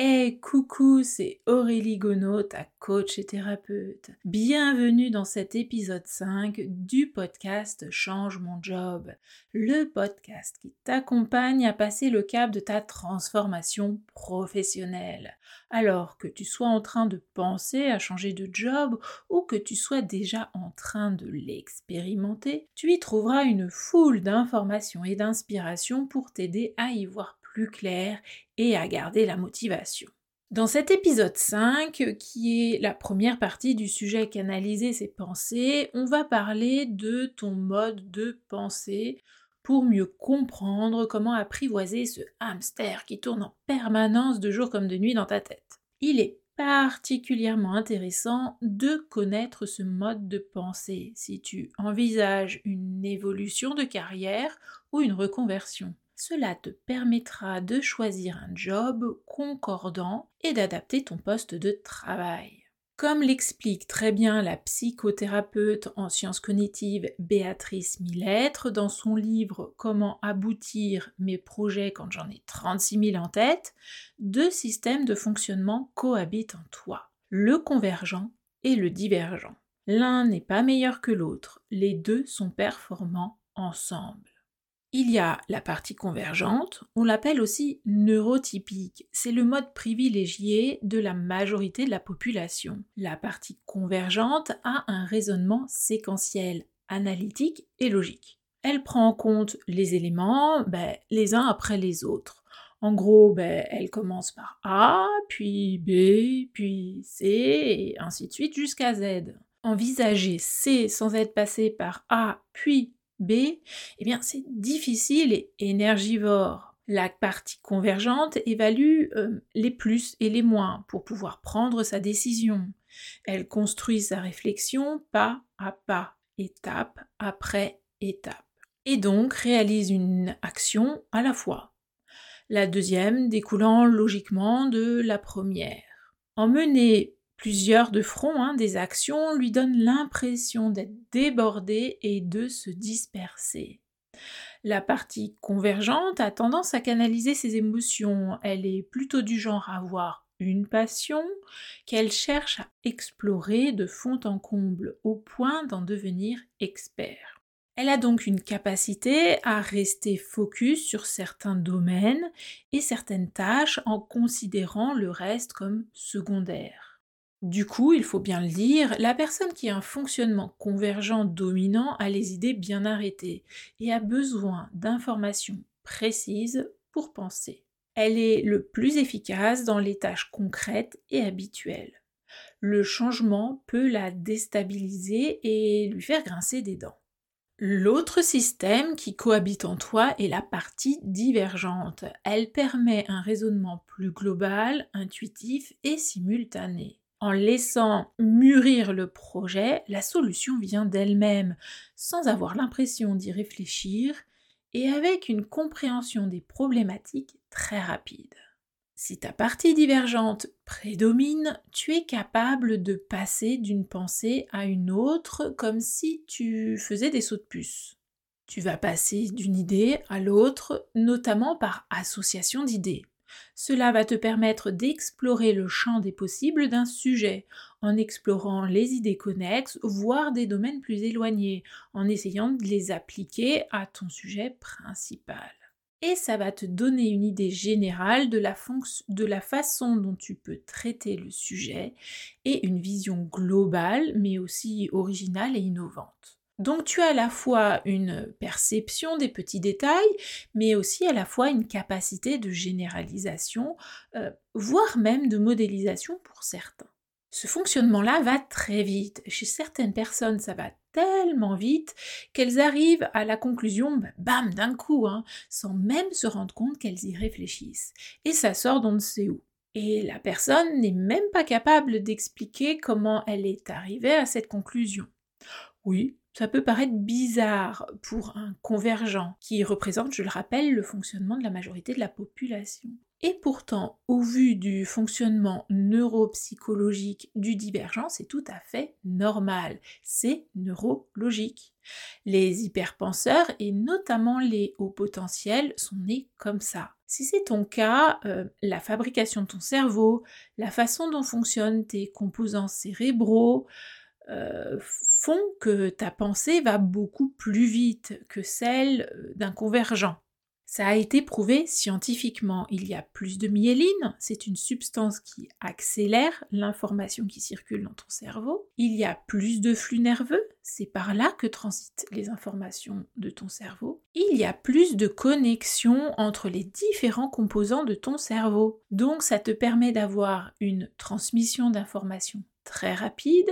Hey, coucou, c'est Aurélie Gonod, ta coach et thérapeute. Bienvenue dans cet épisode 5 du podcast Change mon job, le podcast qui t'accompagne à passer le cap de ta transformation professionnelle. Alors que tu sois en train de penser à changer de job ou que tu sois déjà en train de l'expérimenter, tu y trouveras une foule d'informations et d'inspirations pour t'aider à y voir plus clair et à garder la motivation. Dans cet épisode 5, qui est la première partie du sujet canaliser ses pensées, on va parler de ton mode de pensée pour mieux comprendre comment apprivoiser ce hamster qui tourne en permanence de jour comme de nuit dans ta tête. Il est particulièrement intéressant de connaître ce mode de pensée si tu envisages une évolution de carrière ou une reconversion. Cela te permettra de choisir un job concordant et d'adapter ton poste de travail. Comme l'explique très bien la psychothérapeute en sciences cognitives Béatrice Millettre dans son livre Comment aboutir mes projets quand j'en ai 36 000 en tête, deux systèmes de fonctionnement cohabitent en toi, le convergent et le divergent. L'un n'est pas meilleur que l'autre, les deux sont performants ensemble. Il y a la partie convergente, on l'appelle aussi neurotypique. C'est le mode privilégié de la majorité de la population. La partie convergente a un raisonnement séquentiel, analytique et logique. Elle prend en compte les éléments ben, les uns après les autres. En gros, ben, elle commence par A, puis B, puis C, et ainsi de suite jusqu'à Z. Envisager C sans être passé par A, puis B, eh bien c'est difficile et énergivore. La partie convergente évalue euh, les plus et les moins pour pouvoir prendre sa décision. Elle construit sa réflexion pas à pas, étape après étape. Et donc réalise une action à la fois. La deuxième découlant logiquement de la première. Plusieurs de front, hein, des actions, lui donnent l'impression d'être débordé et de se disperser. La partie convergente a tendance à canaliser ses émotions. Elle est plutôt du genre à avoir une passion qu'elle cherche à explorer de fond en comble au point d'en devenir expert. Elle a donc une capacité à rester focus sur certains domaines et certaines tâches en considérant le reste comme secondaire. Du coup, il faut bien le dire, la personne qui a un fonctionnement convergent dominant a les idées bien arrêtées et a besoin d'informations précises pour penser. Elle est le plus efficace dans les tâches concrètes et habituelles. Le changement peut la déstabiliser et lui faire grincer des dents. L'autre système qui cohabite en toi est la partie divergente. Elle permet un raisonnement plus global, intuitif et simultané. En laissant mûrir le projet, la solution vient d'elle-même, sans avoir l'impression d'y réfléchir et avec une compréhension des problématiques très rapide. Si ta partie divergente prédomine, tu es capable de passer d'une pensée à une autre comme si tu faisais des sauts de puce. Tu vas passer d'une idée à l'autre, notamment par association d'idées. Cela va te permettre d'explorer le champ des possibles d'un sujet, en explorant les idées connexes, voire des domaines plus éloignés, en essayant de les appliquer à ton sujet principal. Et ça va te donner une idée générale de la, façon dont tu peux traiter le sujet et une vision globale, mais aussi originale et innovante. Donc tu as à la fois une perception des petits détails, mais aussi à la fois une capacité de généralisation, euh, voire même de modélisation pour certains. Ce fonctionnement-là va très vite. Chez certaines personnes, ça va tellement vite qu'elles arrivent à la conclusion, bah, bam, d'un coup, hein, sans même se rendre compte qu'elles y réfléchissent. Et ça sort d'on ne sait où. Et la personne n'est même pas capable d'expliquer comment elle est arrivée à cette conclusion. Oui, ça peut paraître bizarre pour un convergent qui représente, je le rappelle, le fonctionnement de la majorité de la population. Et pourtant, au vu du fonctionnement neuropsychologique du divergent, c'est tout à fait normal. C'est neurologique. Les hyperpenseurs, et notamment les hauts potentiels, sont nés comme ça. Si c'est ton cas, euh, la fabrication de ton cerveau, la façon dont fonctionnent tes composants cérébraux, euh, font que ta pensée va beaucoup plus vite que celle euh, d'un convergent. Ça a été prouvé scientifiquement. Il y a plus de myéline, c'est une substance qui accélère l'information qui circule dans ton cerveau. Il y a plus de flux nerveux, c'est par là que transitent les informations de ton cerveau. Il y a plus de connexions entre les différents composants de ton cerveau. Donc ça te permet d'avoir une transmission d'informations très rapide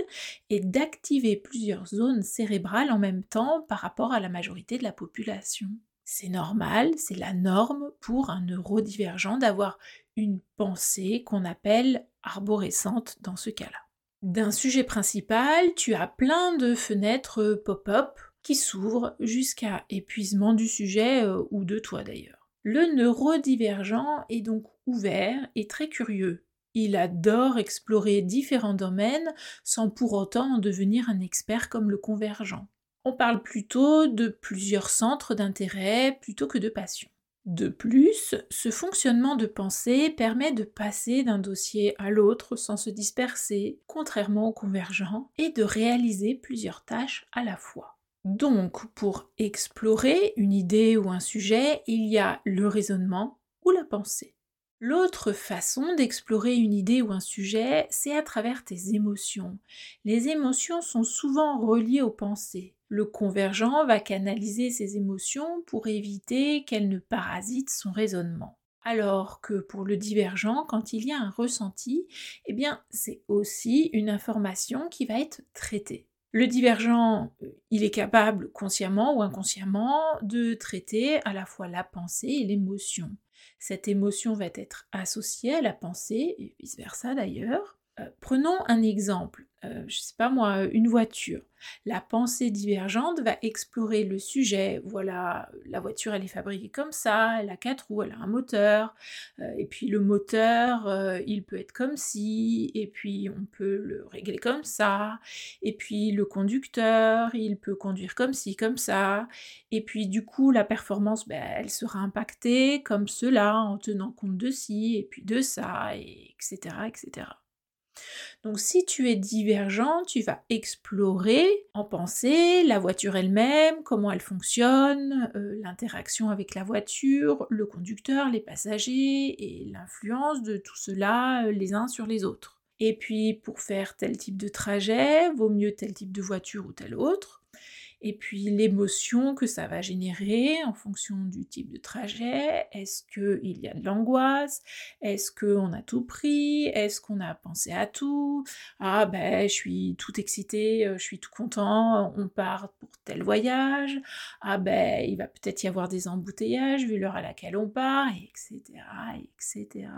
et d'activer plusieurs zones cérébrales en même temps par rapport à la majorité de la population. C'est normal, c'est la norme pour un neurodivergent d'avoir une pensée qu'on appelle arborescente dans ce cas-là. D'un sujet principal, tu as plein de fenêtres pop-up qui s'ouvrent jusqu'à épuisement du sujet euh, ou de toi d'ailleurs. Le neurodivergent est donc ouvert et très curieux. Il adore explorer différents domaines sans pour autant en devenir un expert comme le convergent. On parle plutôt de plusieurs centres d'intérêt plutôt que de passion. De plus, ce fonctionnement de pensée permet de passer d'un dossier à l'autre sans se disperser, contrairement au convergent, et de réaliser plusieurs tâches à la fois. Donc, pour explorer une idée ou un sujet, il y a le raisonnement ou la pensée. L'autre façon d'explorer une idée ou un sujet, c'est à travers tes émotions. Les émotions sont souvent reliées aux pensées. Le convergent va canaliser ses émotions pour éviter qu'elles ne parasitent son raisonnement. Alors que pour le divergent, quand il y a un ressenti, eh bien c'est aussi une information qui va être traitée. Le divergent, euh, il est capable consciemment ou inconsciemment de traiter à la fois la pensée et l'émotion. Cette émotion va être associée à la pensée, et vice-versa d'ailleurs. Euh, prenons un exemple. Euh, je sais pas moi, une voiture. La pensée divergente va explorer le sujet. Voilà, la voiture elle est fabriquée comme ça, elle a quatre roues, elle a un moteur, euh, et puis le moteur il peut être comme ci, et puis on peut le régler comme ça, et puis le conducteur il peut conduire comme ci, comme ça, et puis du coup la performance ben, elle sera impactée comme cela en tenant compte de ci, et puis de ça, et etc. etc. Donc si tu es divergent, tu vas explorer en pensée la voiture elle-même, comment elle fonctionne, euh, l'interaction avec la voiture, le conducteur, les passagers et l'influence de tout cela euh, les uns sur les autres. Et puis pour faire tel type de trajet, vaut mieux tel type de voiture ou tel autre et puis l'émotion que ça va générer en fonction du type de trajet. Est-ce qu'il y a de l'angoisse? Est-ce qu'on a tout pris? Est-ce qu'on a pensé à tout? Ah ben je suis tout excité, euh, je suis tout content, on part pour tel voyage. Ah ben il va peut-être y avoir des embouteillages vu l'heure à laquelle on part, etc. etc.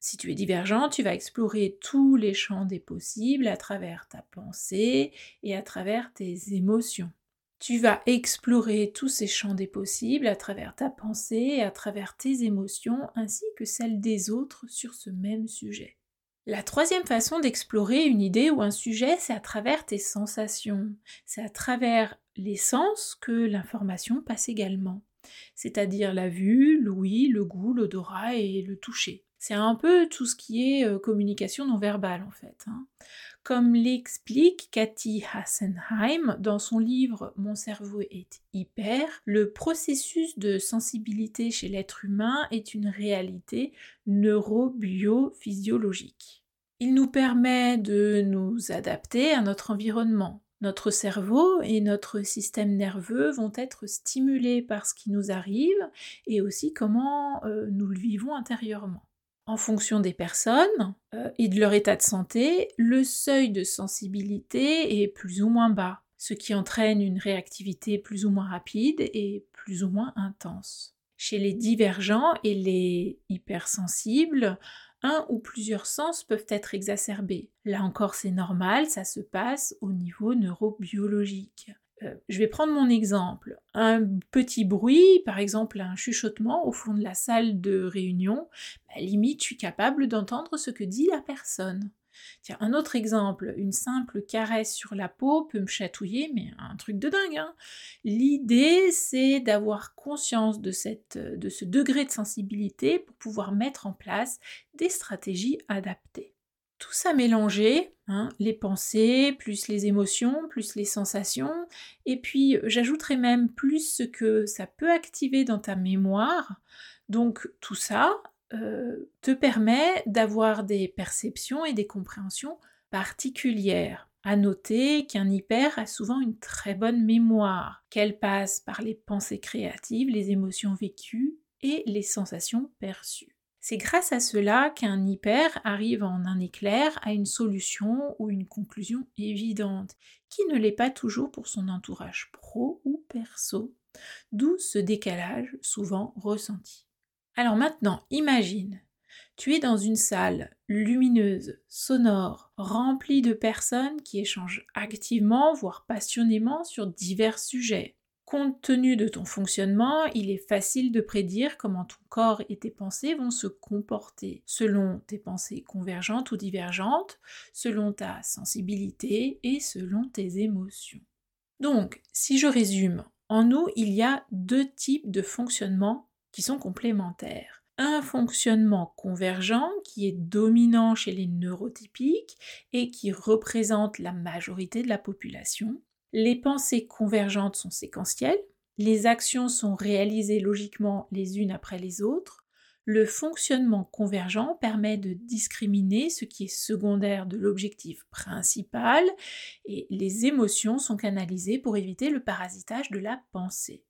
Si tu es divergent, tu vas explorer tous les champs des possibles à travers ta pensée et à travers tes émotions. Tu vas explorer tous ces champs des possibles à travers ta pensée à travers tes émotions ainsi que celles des autres sur ce même sujet. La troisième façon d'explorer une idée ou un sujet, c'est à travers tes sensations. C'est à travers les sens que l'information passe également. C'est-à-dire la vue, l'ouïe, le goût, l'odorat et le toucher. C'est un peu tout ce qui est euh, communication non verbale en fait. Hein. Comme l'explique Cathy Hassenheim dans son livre Mon cerveau est hyper, le processus de sensibilité chez l'être humain est une réalité neurobiophysiologique. Il nous permet de nous adapter à notre environnement. Notre cerveau et notre système nerveux vont être stimulés par ce qui nous arrive et aussi comment euh, nous le vivons intérieurement en fonction des personnes euh, et de leur état de santé, le seuil de sensibilité est plus ou moins bas, ce qui entraîne une réactivité plus ou moins rapide et plus ou moins intense. Chez les divergents et les hypersensibles, un ou plusieurs sens peuvent être exacerbés. Là encore, c'est normal, ça se passe au niveau neurobiologique. Euh, je vais prendre mon exemple. Un petit bruit, par exemple un chuchotement au fond de la salle de réunion, bah, limite je suis capable d'entendre ce que dit la personne. Tiens, un autre exemple, une simple caresse sur la peau peut me chatouiller, mais un truc de dingue. Hein. L'idée, c'est d'avoir conscience de, ce degré de sensibilité pour pouvoir mettre en place des stratégies adaptées. Tout ça mélangé, hein, les pensées, plus les émotions, plus les sensations, et puis j'ajouterai même plus ce que ça peut activer dans ta mémoire. Donc tout ça, euh, te permet d'avoir des perceptions et des compréhensions particulières. À noter qu'un hyper a souvent une très bonne mémoire, qu'elle passe par les pensées créatives, les émotions vécues et les sensations perçues. C'est grâce à cela qu'un hyper arrive en un éclair à une solution ou une conclusion évidente, qui ne l'est pas toujours pour son entourage pro ou perso, d'où ce décalage souvent ressenti. Alors maintenant, imagine, tu es dans une salle lumineuse, sonore, remplie de personnes qui échangent activement, voire passionnément sur divers sujets. Compte tenu de ton fonctionnement, il est facile de prédire comment ton corps et tes pensées vont se comporter, selon tes pensées convergentes ou divergentes, selon ta sensibilité et selon tes émotions. Donc, si je résume, en nous, il y a deux types de fonctionnement qui sont complémentaires. Un fonctionnement convergent qui est dominant chez les neurotypiques et qui représente la majorité de la population. Les pensées convergentes sont séquentielles, les actions sont réalisées logiquement les unes après les autres. Le fonctionnement convergent permet de discriminer ce qui est secondaire de l'objectif principal et les émotions sont canalisées pour éviter le parasitage de la pensée.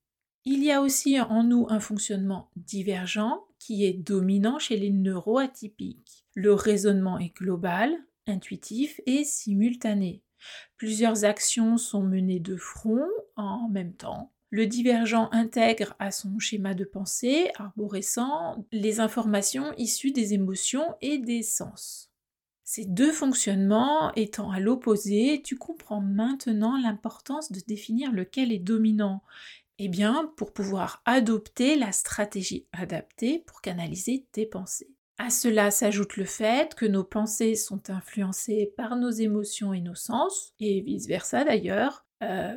Il y a aussi en nous un fonctionnement divergent qui est dominant chez les neuroatypiques. Le raisonnement est global, intuitif et simultané. Plusieurs actions sont menées de front en même temps. Le divergent intègre à son schéma de pensée arborescent les informations issues des émotions et des sens. Ces deux fonctionnements étant à l'opposé, tu comprends maintenant l'importance de définir lequel est dominant eh bien, pour pouvoir adopter la stratégie adaptée pour canaliser tes pensées. À cela s'ajoute le fait que nos pensées sont influencées par nos émotions et nos sens, et vice-versa d'ailleurs. Euh,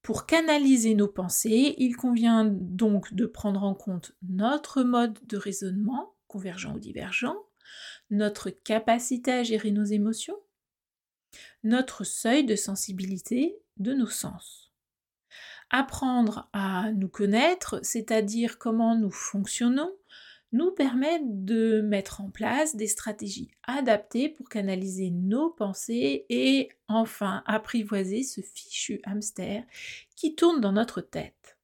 pour canaliser nos pensées, il convient donc de prendre en compte notre mode de raisonnement, convergent ou divergent, notre capacité à gérer nos émotions, notre seuil de sensibilité de nos sens. Apprendre à nous connaître, c'est-à-dire comment nous fonctionnons, nous permet de mettre en place des stratégies adaptées pour canaliser nos pensées et enfin apprivoiser ce fichu hamster qui tourne dans notre tête.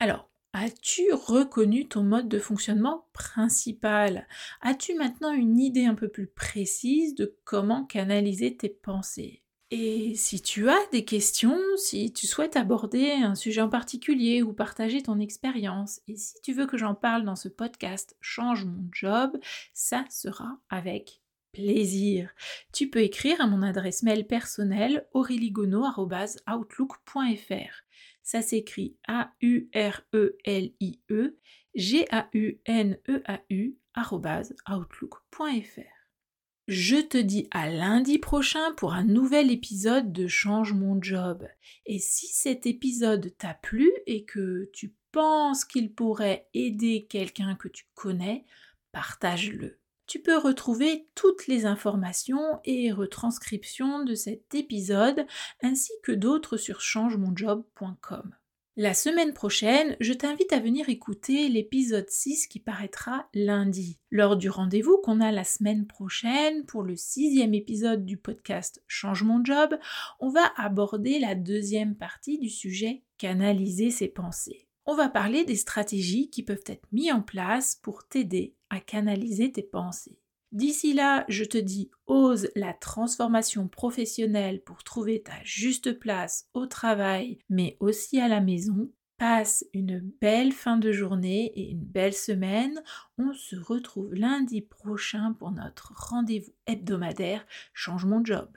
Alors, as-tu reconnu ton mode de fonctionnement principal? As-tu maintenant une idée un peu plus précise de comment canaliser tes pensées? Et si tu as des questions, si tu souhaites aborder un sujet en particulier ou partager ton expérience, et si tu veux que j'en parle dans ce podcast Change mon job, ça sera avec plaisir. Tu peux écrire à mon adresse mail personnelle aureligono.outlook.fr. Ça s'écrit A-U-R-E-L-I-E G-A-U-N-E-A-U. Je te dis à lundi prochain pour un nouvel épisode de Change mon job. Et si cet épisode t'a plu et que tu penses qu'il pourrait aider quelqu'un que tu connais, partage-le. Tu peux retrouver toutes les informations et retranscriptions de cet épisode ainsi que d'autres sur changemonjob.com. La semaine prochaine, je t'invite à venir écouter l'épisode 6 qui paraîtra lundi, lors du rendez-vous qu'on a la semaine prochaine pour le sixième épisode du podcast Change mon job. On va aborder la deuxième partie du sujet canaliser ses pensées. On va parler des stratégies qui peuvent être mises en place pour t'aider à canaliser tes pensées. D'ici là, je te dis, ose la transformation professionnelle pour trouver ta juste place au travail, mais aussi à la maison. Passe une belle fin de journée et une belle semaine. On se retrouve lundi prochain pour notre rendez-vous hebdomadaire Change mon job.